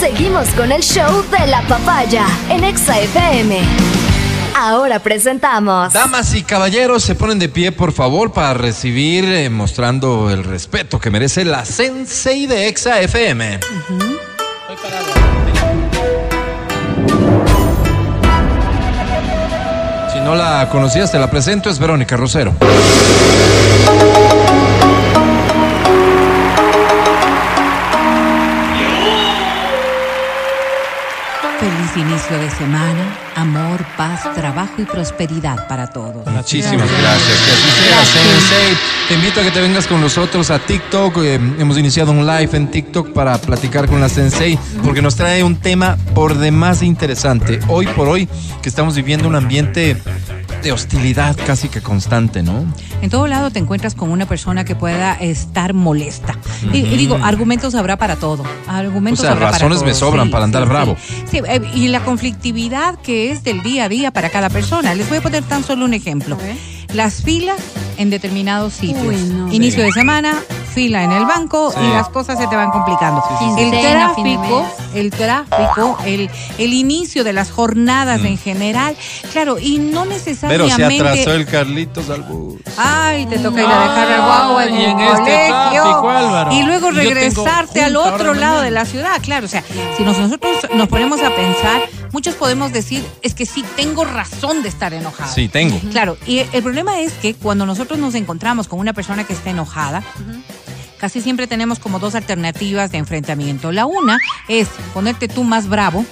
Seguimos con el show de la papaya en Exa FM. Ahora presentamos. Damas y caballeros, se ponen de pie, por favor, para recibir, eh, mostrando el respeto que merece la Sensei de Exa FM. Si no la conocías, te la presento, es Verónica Rosero. Feliz inicio de semana, amor, paz, trabajo y prosperidad para todos. Muchísimas gracias. Que así sea, Sensei. Te invito a que te vengas con nosotros a TikTok. Eh, hemos iniciado un live en TikTok para platicar con la Sensei, porque nos trae un tema por demás interesante. Hoy por hoy, que estamos viviendo un ambiente de hostilidad casi que constante, ¿no? En todo lado te encuentras con una persona que pueda estar molesta. y, y digo, argumentos habrá para todo. Argumentos O sea, habrá para razones me todo. sobran para andar bravo. Sí, eh, y la conflictividad que es del día a día para cada persona. Les voy a poner tan solo un ejemplo. Las filas en determinados sitios. Uy, no. Inicio Sí. de semana, fila en el banco Sí. y las cosas se te van complicando. Sí, sí, sí. El fin de tráfico, el tráfico, el, el inicio de las jornadas Mm. en general. Claro, y no Pero necesariamente. se atrasó el Carlitos al bus. Ay, te toca ir a dejar al guagua en y el en este colegio. tráfico, Álvaro. y luego regresarte al otro lado mañana. de la ciudad. Claro, o sea, si nosotros nos ponemos a pensar, muchos podemos decir, es que sí, tengo razón de estar enojado. Sí, tengo. Claro, y el problema es que cuando nosotros nos encontramos con una persona que está enojada, casi siempre tenemos como dos alternativas de enfrentamiento. La una es ponerte tú más bravo,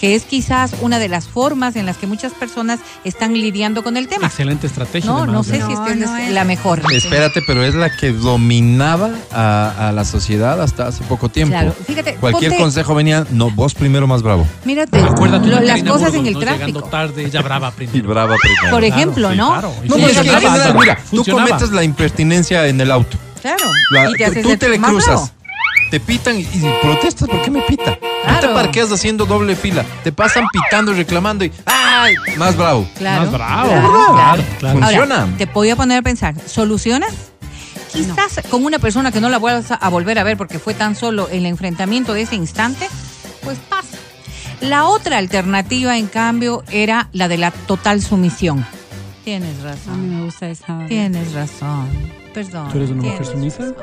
que es quizás una de las formas en las que muchas personas están lidiando con el tema. Excelente estrategia. No, no sé si No, esta no es es. la mejor. Espérate, pero es la que dominaba a, a la sociedad hasta hace poco tiempo. Claro, fíjate, Cualquier ponte- consejo venía, no, vos primero más bravo. Mírate, Acuérdate lo- las cosas en el ¿no? Llegando tráfico. tarde, ella brava Y primero. brava primero. Por Claro, ejemplo, sí, ¿no? claro. Y No, sí, pero es que funcionaba, al final, Álvaro, mira, tú cometes la impertinencia en el auto. Claro. La- y te tú haces tú el te le bravo. cruzas. Te pitan y, y protestas, ¿por qué me pita? No te Claro. parqueas haciendo doble fila. Te pasan pitando, reclamando y ¡ay! Más bravo. Claro. Más bravo. Claro, Claro, claro. claro. Ahora, Funciona. te voy a poner a pensar, ¿solucionas? Quizás con una persona que no la vuelvas a, volver a ver porque fue tan solo el enfrentamiento de ese instante, pues pasa. La otra alternativa, en cambio, era la de la total sumisión. Tienes A mí razón. me gusta esa. Tienes razón. Perdón. ¿Tú eres una mujer sumisa?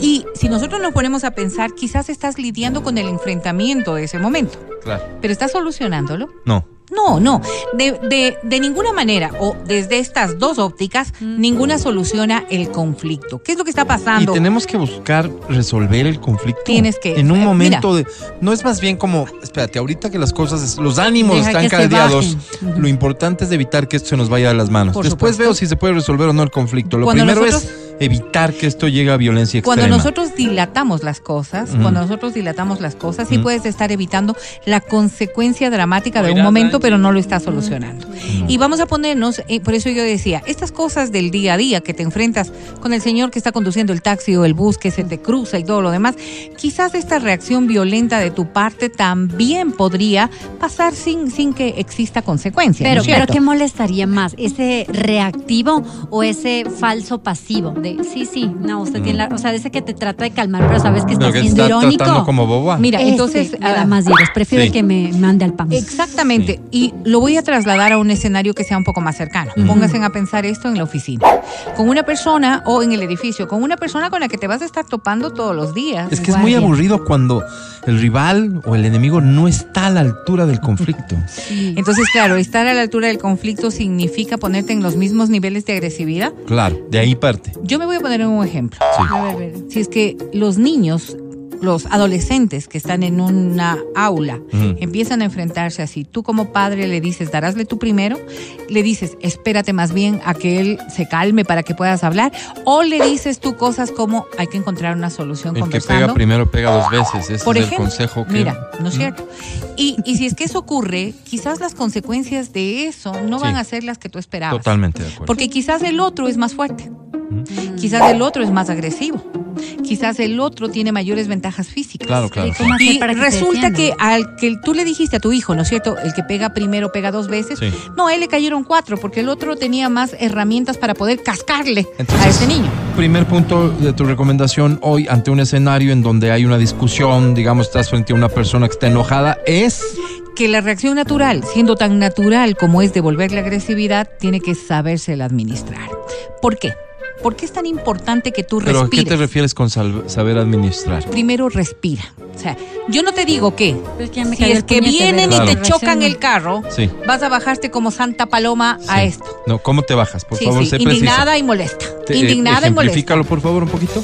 Y si nosotros nos ponemos a pensar, quizás estás lidiando con el enfrentamiento de ese momento, Claro. pero estás solucionándolo. No. No, no, de, de, de ninguna manera, o desde estas dos ópticas, ninguna soluciona el conflicto. ¿Qué es lo que está Y pasando? tenemos que buscar resolver el conflicto. Tienes que- En un eh, momento de. No es más bien como. Espérate, ahorita que las cosas. Los ánimos Deja están caldeados. Lo importante es evitar que esto se nos vaya de las manos. Por Después supuesto. veo si se puede resolver o no el conflicto. Lo Cuando primero nosotros- es evitar que esto llegue a violencia Cuando extrema. nosotros dilatamos las cosas, cuando nosotros dilatamos las cosas, sí puedes estar evitando la consecuencia dramática de un momento, pero no lo estás solucionando. Y vamos a ponernos, eh, por eso yo decía, estas cosas del día a día que te enfrentas con el señor que está conduciendo el taxi o el bus que se te cruza y todo lo demás, quizás esta reacción violenta de tu parte también podría pasar sin, sin que exista consecuencia. ¿no Pero, pero? ¿qué molestaría más? ¿Ese reactivo o ese falso pasivo? De sí, sí, no, usted tiene la. O sea, ese que te trata de calmar, pero sabes que está Pero que siendo está irónico. como boba. Mira, Ese entonces me da ah, más diros. Prefiero Sí. que me mande al pan. Exactamente. Y lo voy a trasladar a un escenario que sea un poco más cercano. Pónganse a pensar esto en la oficina. Con una persona o en el edificio, con una persona con la que te vas a estar topando todos los días. Es que es muy aburrido cuando el rival o el enemigo no está a la altura del conflicto. Entonces, claro, estar a la altura del conflicto significa ponerte en los mismos niveles de agresividad. Claro, de ahí parte. Yo me voy a poner un ejemplo. Sí. A ver, a ver. Si es que los niños, los adolescentes que están en una aula, empiezan a enfrentarse así, tú como padre le dices, darásle tú primero, le dices, espérate más bien a que él se calme para que puedas hablar, o le dices tú cosas como, hay que encontrar una solución El que conversando. pega primero pega dos veces. Ese Por es ejemplo, el consejo que. mira, ¿no es cierto? Y, y si es que eso ocurre, quizás las consecuencias de eso no Sí. van a ser las que tú esperabas. Totalmente de acuerdo. Porque quizás el otro es más fuerte. Quizás el otro es más agresivo. quizás el otro tiene mayores ventajas físicas. Claro, claro. ¿Y cómo hacer Y para que se resulta que al que tú le dijiste a tu hijo, ¿no es cierto? El que pega primero pega dos veces. Sí. No, a él le cayeron cuatro porque el otro tenía más herramientas para poder cascarle Entonces, a ese niño. Primer punto de tu recomendación hoy ante un escenario en donde hay una discusión, digamos, estás frente a una persona que está enojada, es Que la reacción natural, siendo tan natural como es devolver la agresividad, tiene que sabérsela administrar. ¿Por qué? ¿Por qué es tan importante que tú ¿Pero a qué respires? te refieres con saber administrar? Primero respira. O sea, yo no te digo que Pero es que ya me si es el que vienen y te chocan el carro, Sí. vas a bajarte como Santa Paloma a esto. No, ¿cómo te bajas? Por Sí, favor, sí, sé preciso. indignada y molesta. Te- indignada y molesta. Por favor, un poquito.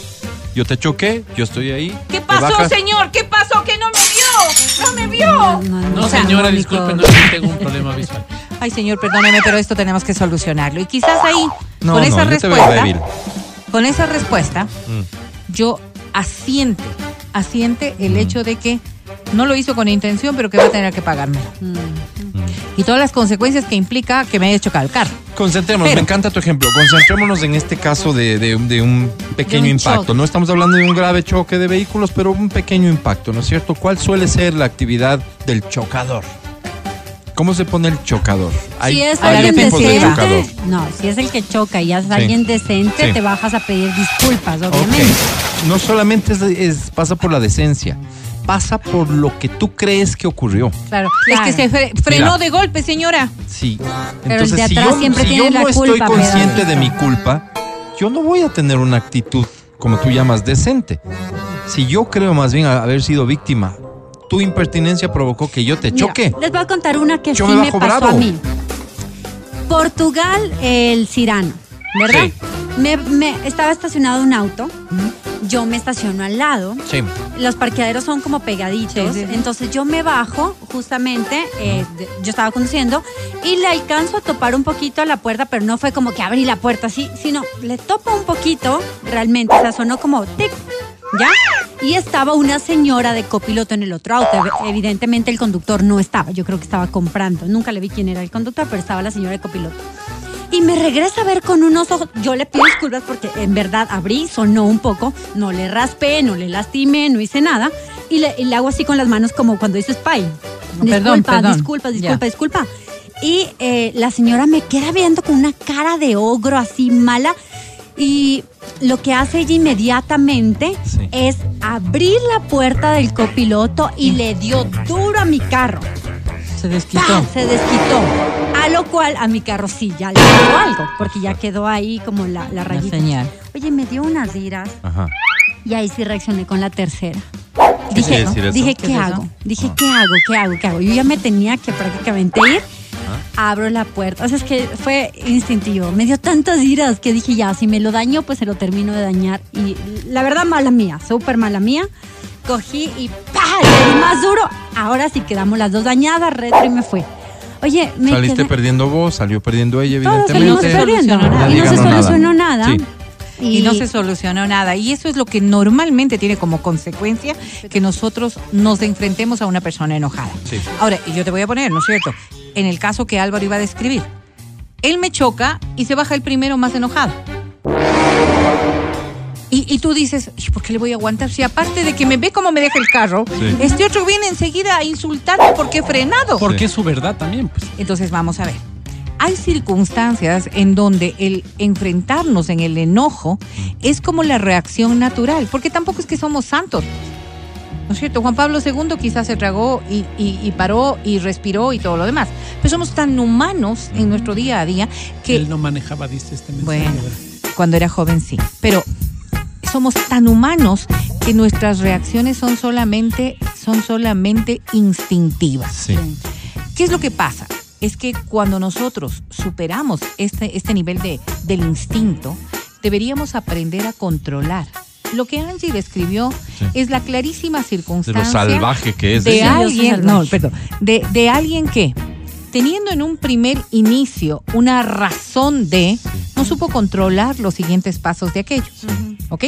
Yo te choqué, yo estoy ahí. ¿Qué pasó, señor? ¿Qué pasó? Que no me vio. No me vio. No, no, No, O sea, señora, disculpe, no, tengo un problema visual. Ay, señor, perdóneme, pero esto tenemos que solucionarlo. Y quizás ahí, No, con no, esa respuesta, con esa respuesta, Mm. yo asiente, asiente el Mm. hecho de que no lo hizo con intención, pero que va a tener que pagarme. Mm. Y todas las consecuencias que implica que me haya chocado el carro. Concentrémonos, Pero- me encanta tu ejemplo. Concentrémonos en este caso de, de- de un pequeño De un impacto. choque. No estamos hablando de un grave choque de vehículos, pero un pequeño impacto, ¿no es cierto? ¿Cuál suele ser la actividad del chocador? ¿Cómo se pone el chocador? Si es hay alguien de decente, chocador. no, si es el que choca y es Sí. alguien decente, Sí. te bajas a pedir disculpas, obviamente. No solamente es, es- pasa por la decencia, pasa por lo que tú crees que ocurrió. Claro. Claro. Es que se fre- frenó Mira. de golpe, señora. Sí. Pero el Entonces, de si atrás yo, siempre si tiene yo la no estoy consciente de mi culpa, yo no voy a tener una actitud, como tú llamas, decente. Si yo creo más bien haber sido víctima, tu impertinencia provocó que yo te Mira, choque. les voy a contar una que Yo sí me pasó bravo. a mí. Portugal, el Cirano, ¿verdad? Sí. Me, me- estaba estacionado un auto, yo me estaciono al lado, Sí. los parqueaderos son como pegaditos, Sí, sí, sí. entonces yo me bajo justamente, eh, de- yo estaba conduciendo y le alcanzo a topar un poquito a la puerta, pero no fue como que abrí la puerta así, sino le topo un poquito realmente, o sea, sonó como tic, ¿ya? Y estaba una señora de copiloto en el otro auto, Ev- evidentemente el conductor no estaba, yo creo que estaba comprando, nunca le vi quién era el conductor, pero estaba la señora de copiloto. Y me regresa a ver con unos ojos. Yo le pido disculpas porque en verdad abrí, sonó un poco, no le raspé, no le lastimé, no hice nada. Y le, y le hago así con las manos como cuando dices spy. No, perdón, disculpa, perdón. disculpa, disculpa, disculpa. Y eh, la señora me queda viendo con una cara de ogro así mala. Y lo que hace ella inmediatamente Sí. es abrir la puerta del copiloto y le dio duro a mi carro. Se desquitó. Se desquitó. A lo cual a mi carro sí ya le dio algo, porque ya quedó ahí como la, la La rayita. señal. Oye, me dio unas iras Ajá. y ahí sí reaccioné con la tercera. ¿Qué Dije, eso? dije ¿Qué ¿qué, hago? Dije, Ah. ¿qué hago? ¿Qué hago? ¿Qué hago? Yo ya me tenía que prácticamente ir. Abro la puerta. O sea, es que fue instintivo. Me dio tantas iras que dije, ya, si me lo daño, pues se lo termino de dañar. Y la verdad, mala mía, súper mala mía. Cogí y ¡pah! Le di más duro. Ahora sí quedamos las dos dañadas, retro y me fue. Oye, me Saliste quedé... perdiendo vos, salió perdiendo ella, Todos evidentemente. salimos perdiendo. Y no se solucionó nada. Sí. Y no se solucionó nada. Y eso es lo que normalmente tiene como consecuencia que nosotros nos enfrentemos a una persona enojada. Sí. Ahora, y yo te voy a poner, ¿no es cierto? En el caso que Álvaro iba a describir. Él me choca y se baja el primero más enojado. Y, y tú dices, "Ay, ¿por qué le voy a aguantar? Si aparte de que me ve cómo me deja el carro, Sí. este otro viene enseguida a insultarme porque he frenado. Porque es su verdad también, pues. Entonces vamos a ver. Hay circunstancias en donde el enfrentarnos en el enojo es como la reacción natural, porque tampoco es que somos santos. ¿No es cierto? Juan Pablo II quizás se tragó y, y- y paró y respiró y todo lo demás. Pero somos tan humanos en nuestro día a día que Él no manejaba, dice este mensaje. bueno, cuando era joven sí, pero somos tan humanos que nuestras reacciones son solamente, son solamente instintivas. Sí. ¿Qué es lo que pasa? Es que cuando nosotros superamos este, este nivel de, del instinto, deberíamos aprender a controlar. Lo que Angie describió Sí. es la clarísima De circunstancia lo salvaje que es. de soy alguien, no, perdón, de, de alguien que teniendo en un primer inicio una razón de, no supo controlar los siguientes pasos de aquello. ¿Ok?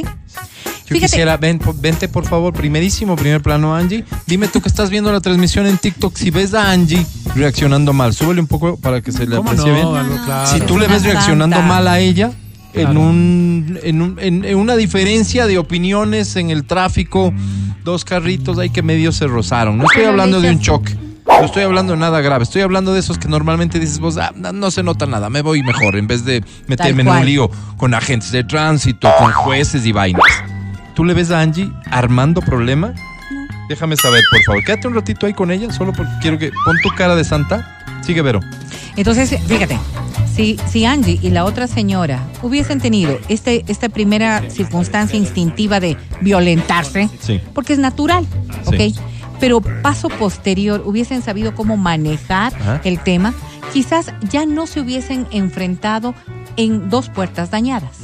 Yo quisiera, ven, vente por favor, primerísimo, primer plano, Angie. Dime tú que estás viendo la transmisión en TikTok, si ves a Angie reaccionando mal, súbele un poco para que se le ¿Cómo aprecie no? bien. Claro. Si tú le ves reaccionando mal a ella, en, un, en, un- en- en una diferencia de opiniones en el tráfico. Dos carritos ahí que medio se rozaron. No estoy hablando de un choque. No estoy hablando de nada grave. Estoy hablando de esos que normalmente dices vos, "Ah, no, no se nota nada, me voy mejor. En vez de meterme en un lío con agentes de tránsito, con jueces y vainas. ¿Tú le ves a Angie armando problema? Déjame saber, por favor. Quédate un ratito ahí con ella, solo porque quiero que. Pon tu cara de santa. Sigue, Vero. Entonces, fíjate, si, si Angie y la otra señora hubiesen tenido este, esta primera circunstancia instintiva de violentarse, Sí. porque es natural, Sí. ¿ok? Pero paso posterior hubiesen sabido cómo manejar Ajá. el tema, quizás ya no se hubiesen enfrentado en dos puertas dañadas,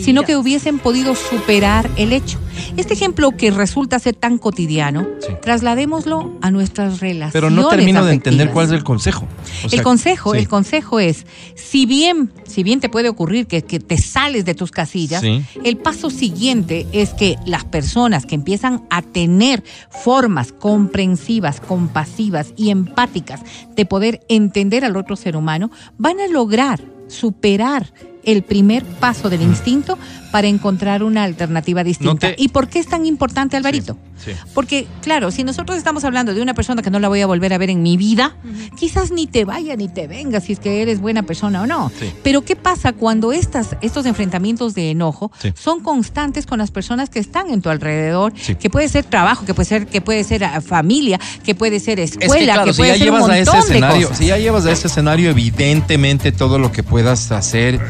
sino que hubiesen podido superar el hecho. Este ejemplo que resulta ser tan cotidiano, Sí. trasladémoslo a nuestras relaciones. Pero no termino de entender cuál es el consejo. O sea, el consejo, sí. el consejo es, si bien, si bien te puede ocurrir que, que te sales de tus casillas, Sí. el paso siguiente es que las personas que empiezan a tener formas comprensivas, compasivas y empáticas de poder entender al otro ser humano, van a lograr superar el primer paso del instinto para encontrar una alternativa distinta. Mm. te- ¿Y por qué es tan importante, Alvarito? Sí, sí. Porque, claro, si nosotros estamos hablando de una persona que no la voy a volver a ver en mi vida, quizás ni te vaya ni te venga si es que eres buena persona o no. Sí. Pero ¿qué pasa cuando estas, estos enfrentamientos de enojo Sí. son constantes con las personas que están en tu alrededor? Sí. Que puede ser trabajo, que puede ser, que puede ser ah, familia, que puede ser escuela, Es que claro, puede ya ser un llevas a ese montón de escenario, cosas. si ya llevas a ese escenario, evidentemente todo lo que puedas hacer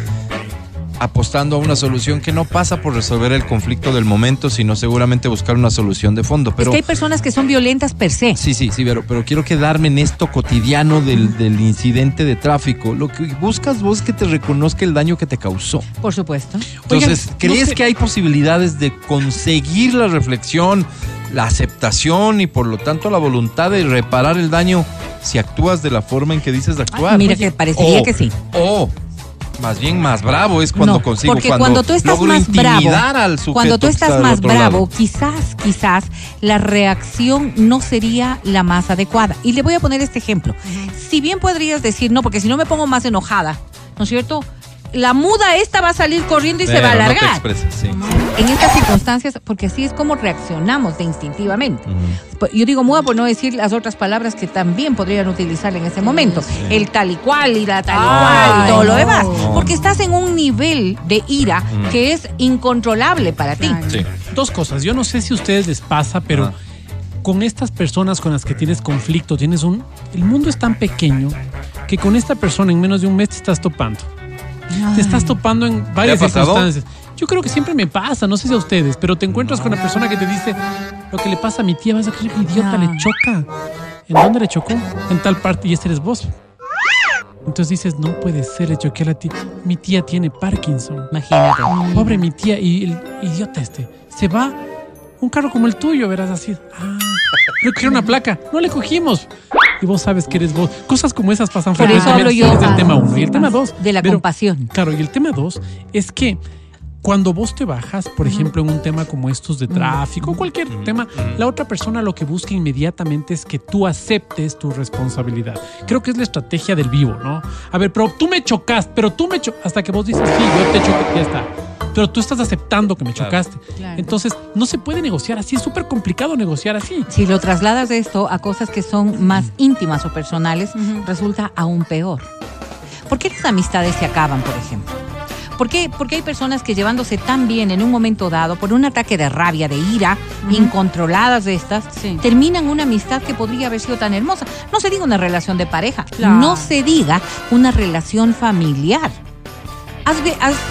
apostando a una solución que no pasa por resolver el conflicto del momento, sino seguramente buscar una solución de fondo. es Pero que hay personas que son violentas per se. sí, sí, sí, pero, pero quiero quedarme en esto cotidiano del, del incidente de tráfico. Lo que buscas vos es que te reconozca el daño que te causó. Por supuesto. Entonces, Oigan, ¿crees no sé- que hay posibilidades de conseguir la reflexión, la aceptación y por lo tanto la voluntad de reparar el daño si actúas de la forma en que dices de actuar? mira que parecería O- que sí. O más bien más bravo es cuando no, consigo porque cuando, cuando, tú estás logro más bravo, intimidar al sujeto cuando tú estás está más bravo, lado. quizás, quizás la reacción no sería la más adecuada. Y le voy a poner este ejemplo. Si bien podrías decir, no, porque si no me pongo más enojada, ¿no es cierto? La muda esta va a salir corriendo y se va a no te alargar. expreses, sí. en estas circunstancias, porque así es como reaccionamos de instintivamente. Pues, Yo digo muda por no decir las otras palabras que también podrían utilizar en ese momento. El tal y cual y la tal y cual y todo lo demás. no. Porque estás en un nivel de ira que es incontrolable para ti. Sí. Dos cosas. Yo no sé si a ustedes les pasa, pero con estas personas con las que tienes conflicto, tienes un. El mundo es tan pequeño que con esta persona en menos de un mes te estás topando. Te estás topando en varias circunstancias. Yo creo que siempre me pasa, no sé si a ustedes, pero te encuentras con una persona que te dice lo que le pasa a mi tía, vas a creer que idiota No. le choca. ¿En dónde le chocó? En tal parte y este eres vos. Entonces dices, no puede ser, le choqué a la tía. Mi tía tiene Parkinson. Imagínate. Pobre mi tía y el idiota este. Se va un carro como el tuyo, verás así. Ah, creo que era una placa. No le cogimos. Y vos sabes que eres vos. Cosas como esas pasan Por eso hablo yo, Es ah, tema uno. Y el tema dos. De la pero- compasión. Claro, y el tema dos es que cuando vos te bajas, por ejemplo, en un tema como estos de tráfico, cualquier tema, la otra persona lo que busca inmediatamente es que tú aceptes tu responsabilidad. Creo que es la estrategia del vivo, ¿no? A ver, pero tú me chocaste, pero tú me chocaste, hasta que vos dices, sí, yo te choqué, ya está. Pero tú estás aceptando que me Claro. chocaste. Claro. Entonces, no se puede negociar así, es súper complicado negociar así. Si lo trasladas de esto a cosas que son más íntimas o personales, resulta aún peor. ¿Por qué las amistades se acaban, por ejemplo? ¿Por qué? Porque hay personas que llevándose tan bien en un momento dado, por un ataque de rabia, de ira, incontroladas de estas, Sí. terminan una amistad que podría haber sido tan hermosa. No se diga una relación de pareja, Claro. no se diga una relación familiar. ¿Has,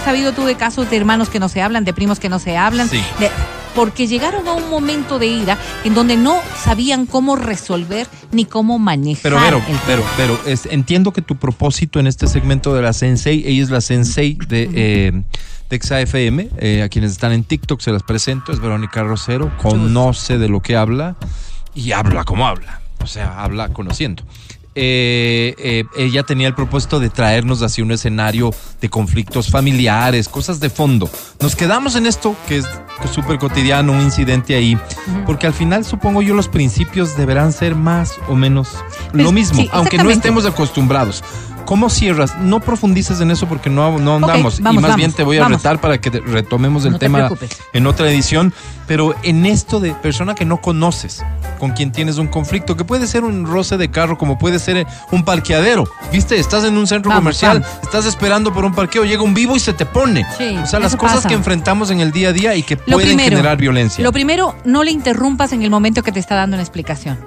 sabido tú de casos de hermanos que no se hablan, de primos que no se hablan? Sí. de- porque llegaron a un momento de ira en donde no sabían cómo resolver ni cómo manejar. Pero, el pero, pero es- entiendo que tu propósito en este segmento de la Sensei, ella es la Sensei de, eh, de XAFM, eh, a quienes están en TikTok se las presento, es Verónica Rosero, conoce de lo que habla y habla como habla, o sea, habla conociendo. Eh, eh, ella tenía el propósito de traernos hacia un escenario de conflictos familiares, cosas de fondo. Nos quedamos en esto que es súper cotidiano, un incidente ahí, porque al final supongo yo los principios deberán ser más o menos Pues, lo mismo, sí, aunque no estemos acostumbrados. ¿Cómo cierras? No profundices en eso porque no, no andamos. y vamos, más vamos, bien te voy a vamos. retar para que retomemos el No tema en otra edición. Pero en esto de persona que no conoces, con quien tienes un conflicto, que puede ser un roce de carro, como puede ser un parqueadero. ¿Viste? Estás en un centro comercial, estás esperando por un parqueo, llega un vivo y se te pone. Sí, o sea, las cosas pasa. que enfrentamos en el día a día y que Lo pueden primero, generar violencia. Lo primero, no le interrumpas en el momento que te está dando una explicación.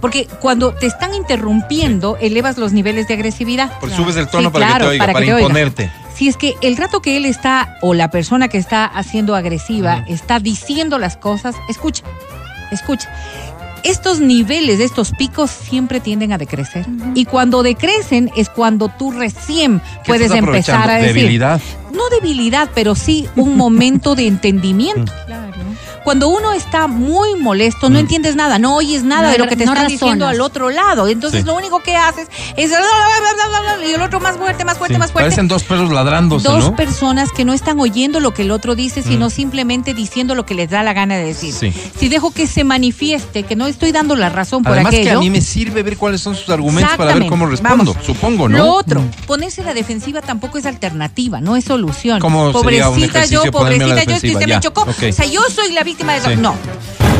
Porque cuando te están interrumpiendo, elevas los niveles de agresividad. Pues subes el tono Sí, para claro, que te oiga, para, que te oiga. imponerte. Si es que el rato que él está, o la persona que está haciendo agresiva, está diciendo las cosas, escucha, escucha. Estos niveles, estos picos siempre tienden a decrecer. Y cuando decrecen es cuando tú recién ¿Qué puedes empezar a decir. Debilidad. No debilidad, pero sí un momento de entendimiento. Cuando uno está muy molesto, no entiendes nada, no oyes nada No de lo que te no están diciendo al otro lado. Entonces Sí. lo único que haces es y el otro más fuerte, más fuerte, Sí, más fuerte. Parecen dos perros ladrándose, Dos ¿no? personas que no están oyendo lo que el otro dice, sino Mm. simplemente diciendo lo que les da la gana de decir. Sí. Si dejo que se manifieste, que no estoy dando la razón por Además que a mí me sirve ver cuáles son sus argumentos para ver cómo respondo, Vamos. supongo, ¿no? Lo otro, ponerse a la defensiva tampoco es alternativa, no es solución. ¿Cómo sería un pobrecita yo, pobrecita yo, es que defensiva? usted me Ya, chocó. O sea, yo soy la víctima de eso. Sí. No.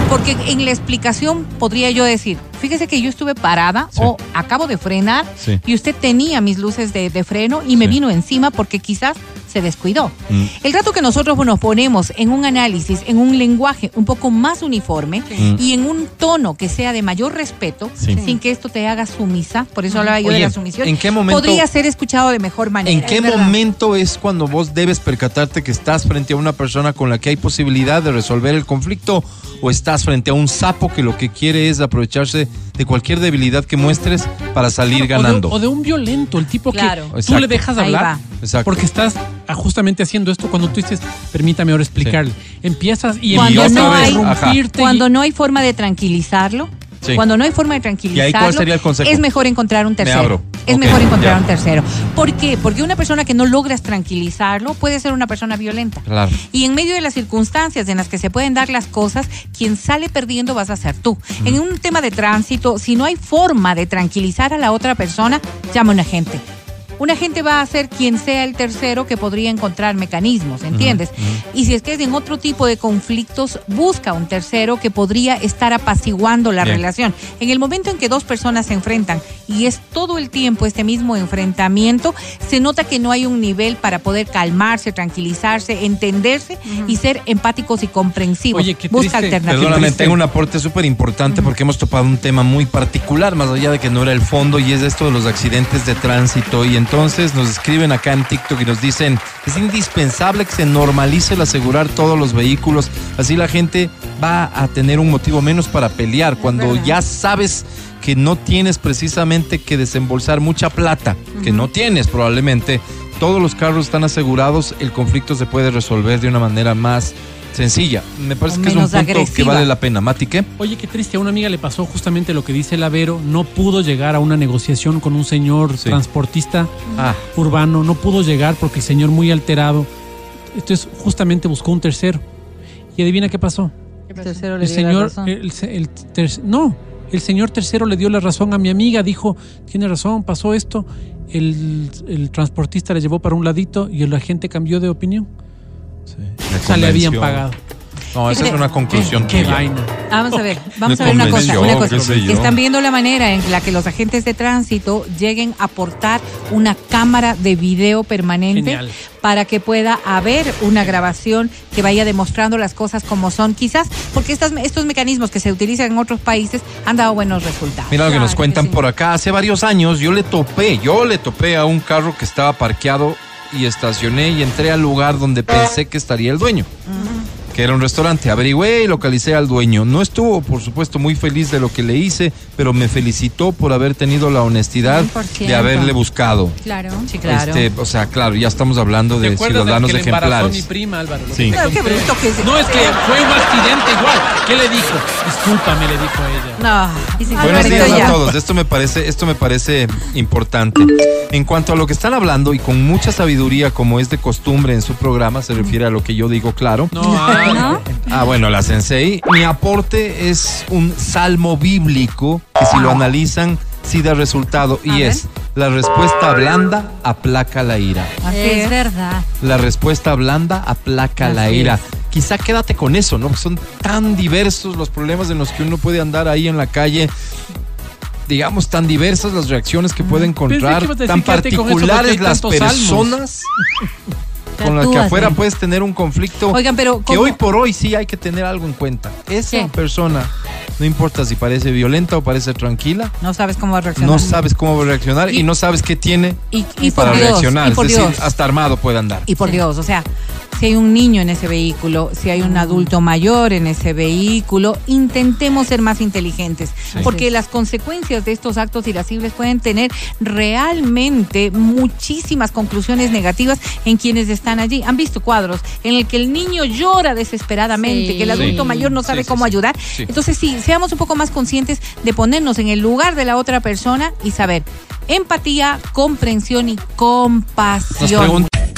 Porque en la explicación podría yo decir, fíjese que yo estuve parada Sí. o acabo de frenar Sí. y usted tenía mis luces de, de freno y me vino encima porque quizás se descuidó. Mm. El rato que nosotros nos ponemos en un análisis, en un lenguaje un poco más uniforme y en un tono que sea de mayor respeto, Sí. sin que esto te haga sumisa, por eso hablaba yo de la sumisión, ¿en qué momento- podría ser escuchado de mejor manera. ¿En qué es momento es cuando vos debes percatarte que estás frente a una persona con la que hay posibilidad de resolver el conflicto o estás frente a un sapo que lo que quiere es aprovecharse de cualquier debilidad que muestres para salir O de- ganando? O de, un violento, el tipo Claro. que tú Exacto. le dejas hablar. Exacto. porque estás ah, justamente haciendo esto cuando tú dices, permítame ahora explicarle. Empiezas y Cuando empiezas no a hay- y- Cuando no hay forma de tranquilizarlo, Sí. cuando no hay forma de ¿Y ahí tranquilizarlo, cuál sería el consejo? es mejor encontrar un tercero. abro. Es mejor encontrar ya. un tercero. ¿Por qué? Porque una persona que no logras tranquilizarlo puede ser una persona violenta. Claro. Y en medio de las circunstancias en las que se pueden dar las cosas, quien sale perdiendo vas a ser tú. En un tema de tránsito, si no hay forma de tranquilizar a la otra persona, llama a un agente. Un agente va a ser quien sea el tercero que podría encontrar mecanismos, ¿entiendes? Y si es que es en otro tipo de conflictos, busca un tercero que podría estar apaciguando la Bien. relación. En el momento en que dos personas se enfrentan y es todo el tiempo este mismo enfrentamiento, se nota que no hay un nivel para poder calmarse, tranquilizarse, entenderse y ser empáticos y comprensivos. Oye, qué Busca triste. alternativas. Perdóname, tengo un aporte súper importante porque hemos topado un tema muy particular, más allá de que no era el fondo, y es esto de los accidentes de tránsito. Y entonces nos escriben acá en TikTok y nos dicen, es indispensable que se normalice el asegurar todos los vehículos, así la gente va a tener un motivo menos para pelear, cuando ya sabes que no tienes precisamente que desembolsar mucha plata, que no tienes probablemente, todos los carros están asegurados, el conflicto se puede resolver de una manera más sencilla. Me parece O que es un punto que vale la pena. Mati, ¿qué? Oye, qué triste, a una amiga le pasó justamente lo que dice el Avero, no pudo llegar a una negociación con un señor Sí. transportista Ah, urbano, no pudo llegar porque el señor muy alterado. Entonces justamente buscó un tercero. Y adivina qué pasó. El tercero le El dio la señor, razón. el, se- el ter- no, el señor tercero le dio la razón a mi amiga, dijo, tiene razón, pasó esto. El, el transportista le llevó para un ladito y el agente cambió de opinión. O sea, le habían pagado. No, esa es una conclusión Qué vaina. Vamos a ver, vamos a ver una cosa, una qué. Están viendo la manera en la que los agentes de tránsito lleguen a aportar una cámara de video permanente Genial. para que pueda haber una grabación que vaya demostrando las cosas como son, quizás porque estas, estos mecanismos que se utilizan en otros países han dado buenos resultados. Mira lo que nos cuentan sí. por acá. Hace varios años yo le topé, yo le topé a un carro que estaba parqueado y estacioné y entré al lugar donde pensé que estaría el dueño. Que era un restaurante. Averigüé y localicé al dueño. No estuvo, por supuesto, muy feliz de lo que le hice, pero me felicitó por haber tenido la honestidad 100%. de haberle buscado. Claro. Sí, claro. Este, o sea, claro, ya estamos hablando de ciudadanos que le embarazó a mi ejemplares. prima, Álvaro? Sí. que Pero qué bruto que es. No, es que fue un accidente igual. ¿Qué le dijo? Discúlpame, le dijo ella. No. Si- Buenos días a todos. Esto me parece, esto me parece importante. En cuanto a lo que están hablando y con mucha sabiduría, como es de costumbre en su programa, se refiere a lo que yo digo, claro. No, ah, ¿No? Ah, bueno, la sensei. Mi aporte es un salmo bíblico que si lo analizan sí da resultado y es la respuesta blanda aplaca la ira. Así es, es. verdad. La respuesta blanda aplaca la ira. es. Quizá quédate con eso, ¿no? Son tan diversos los problemas en los que uno puede andar ahí en la calle. Digamos, tan diversas las reacciones que puede encontrar, que a decir, tan particulares las personas con las que afuera puedes tener un conflicto Oigan, pero que hoy por hoy sí hay que tener algo en cuenta. Esa ¿Qué? persona, no importa si parece violenta o parece tranquila, No sabes cómo va a reaccionar. no sabes cómo va a reaccionar y, Y- no sabes qué tiene Y, y por para Dios, reaccionar. y por es decir, Dios. hasta armado puede andar. Y por Dios, o sea, si hay un niño en ese vehículo, si hay un adulto mayor en ese vehículo, intentemos ser más inteligentes, porque las consecuencias de estos actos irascibles pueden tener realmente muchísimas conclusiones negativas en quienes están allí. Han visto cuadros en el que el niño llora desesperadamente, Sí. que el adulto Sí. mayor no sabe cómo ayudar. Entonces, sí, seamos un poco más conscientes de ponernos en el lugar de la otra persona y saber empatía, comprensión y compasión.